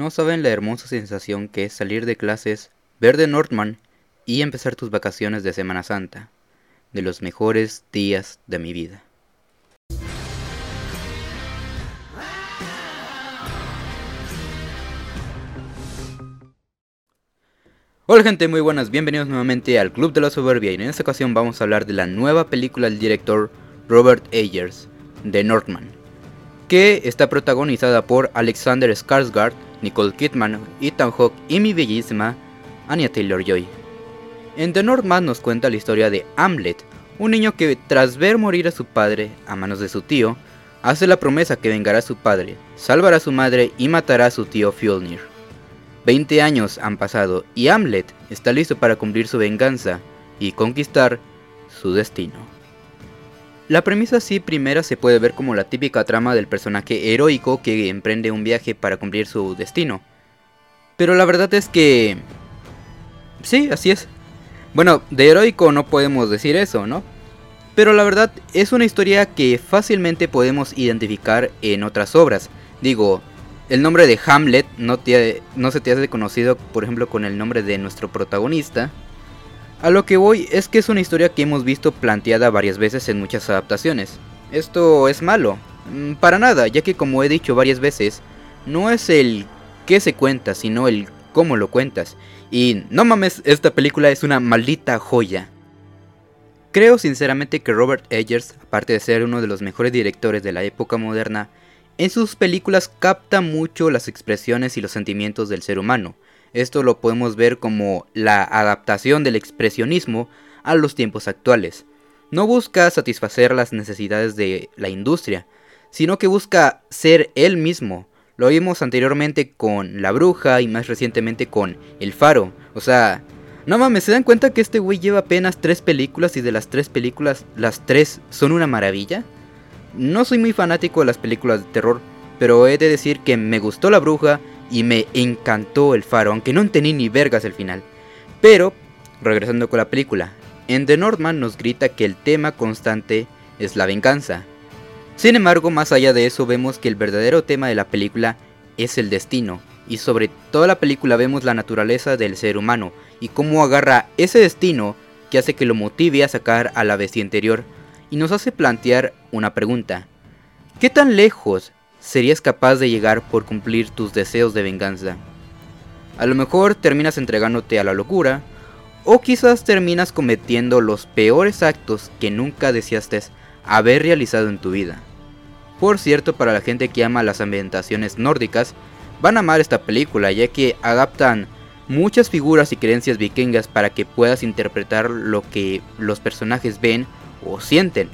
No saben la hermosa sensación que es salir de clases, ver de Northman y empezar tus vacaciones de Semana Santa, de los mejores días de mi vida. Hola gente, muy buenas, bienvenidos nuevamente al Club de la Soberbia. Y en esta ocasión vamos a hablar de la nueva película del director Robert Ayers, de Northman, que está protagonizada por Alexander Skarsgård, Nicole Kidman, Ethan Hawke y mi bellísima Anya Taylor-Joy. En The Northman nos cuenta la historia de Hamlet, un niño que tras ver morir a su padre a manos de su tío, hace la promesa que vengará a su padre, salvará a su madre y matará a su tío Fjolnir. Veinte años han pasado y Hamlet está listo para cumplir su venganza y conquistar su destino. La premisa así primera se puede ver como la típica trama del personaje heroico que emprende un viaje para cumplir su destino. Pero la verdad es que... Sí, así es. Bueno, de heroico no podemos decir eso, ¿no? Pero la verdad es una historia que fácilmente podemos identificar en otras obras. Digo, el nombre de Hamlet no, no se te hace conocido, por ejemplo, con el nombre de nuestro protagonista. A lo que voy es que es una historia que hemos visto planteada varias veces en muchas adaptaciones. Esto es malo, mm, para nada, ya que como he dicho varias veces, no es el qué se cuenta, sino el cómo lo cuentas. Y no mames, esta película es una maldita joya. Creo sinceramente que Robert Eggers, aparte de ser uno de los mejores directores de la época moderna, en sus películas capta mucho las expresiones y los sentimientos del ser humano, esto lo podemos ver como la adaptación del expresionismo a los tiempos actuales. No busca satisfacer las necesidades de la industria, sino que busca ser él mismo. Lo vimos anteriormente con La Bruja y más recientemente con El Faro. O sea, no mames, ¿se dan cuenta que este güey lleva apenas tres películas y de las tres películas, las tres son una maravilla? No soy muy fanático de las películas de terror, pero he de decir que me gustó La Bruja y me encantó el faro, aunque no entendí ni vergas el final. Pero, regresando con la película, en The Northman nos grita que el tema constante es la venganza. Sin embargo, más allá de eso vemos que el verdadero tema de la película es el destino, y sobre toda la película vemos la naturaleza del ser humano y cómo agarra ese destino que hace que lo motive a sacar a la bestia interior y nos hace plantear una pregunta. ¿Qué tan lejos serías capaz de llegar por cumplir tus deseos de venganza. A lo mejor terminas entregándote a la locura, o quizás terminas cometiendo los peores actos que nunca deseaste haber realizado en tu vida. Por cierto, para la gente que ama las ambientaciones nórdicas, van a amar esta película ya que adaptan muchas figuras y creencias vikingas para que puedas interpretar lo que los personajes ven o sienten.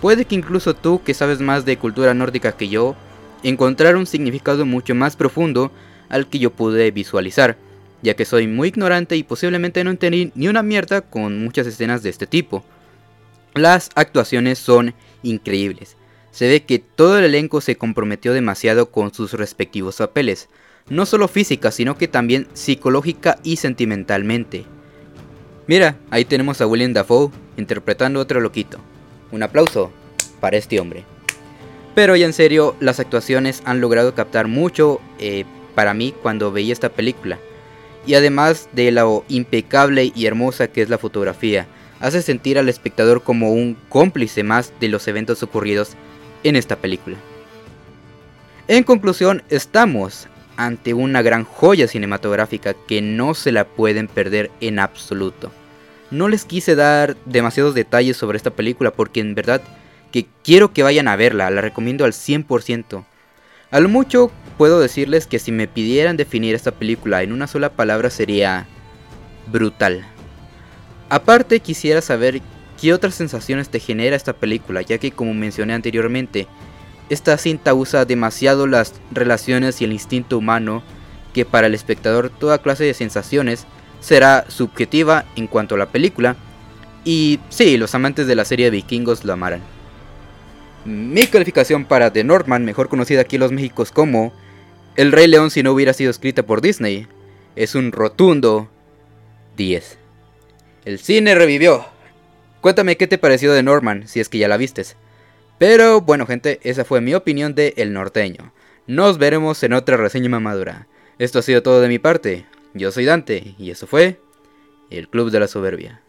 Puede que incluso tú que sabes más de cultura nórdica que yo, encontrar un significado mucho más profundo al que yo pude visualizar, ya que soy muy ignorante y posiblemente no entendí ni una mierda con muchas escenas de este tipo. Las actuaciones son increíbles. Se ve que todo el elenco se comprometió demasiado con sus respectivos papeles, no solo física, sino que también psicológica y sentimentalmente. Mira, ahí tenemos a William Dafoe interpretando otro loquito. Un aplauso para este hombre. Pero ya en serio, las actuaciones han logrado captar mucho eh, para mí cuando veía esta película. Y además de lo impecable y hermosa que es la fotografía, hace sentir al espectador como un cómplice más de los eventos ocurridos en esta película. En conclusión, estamos ante una gran joya cinematográfica que no se la pueden perder en absoluto. No les quise dar demasiados detalles sobre esta película porque en verdad que quiero que vayan a verla, la recomiendo al 100%. A lo mucho puedo decirles que si me pidieran definir esta película en una sola palabra sería brutal. Aparte quisiera saber qué otras sensaciones te genera esta película, ya que como mencioné anteriormente, esta cinta usa demasiado las relaciones y el instinto humano, que para el espectador toda clase de sensaciones será subjetiva en cuanto a la película, y sí, los amantes de la serie de vikingos lo amarán. Mi calificación para The Northman, mejor conocida aquí en los Méxicos como El Rey León si no hubiera sido escrita por Disney, es un rotundo 10. El cine revivió. Cuéntame qué te pareció de Norman, si es que ya la vistes. Pero bueno gente, esa fue mi opinión de El Norteño. Nos veremos en otra reseña mamadura. Esto ha sido todo de mi parte. Yo soy Dante y eso fue el Club de la Soberbia.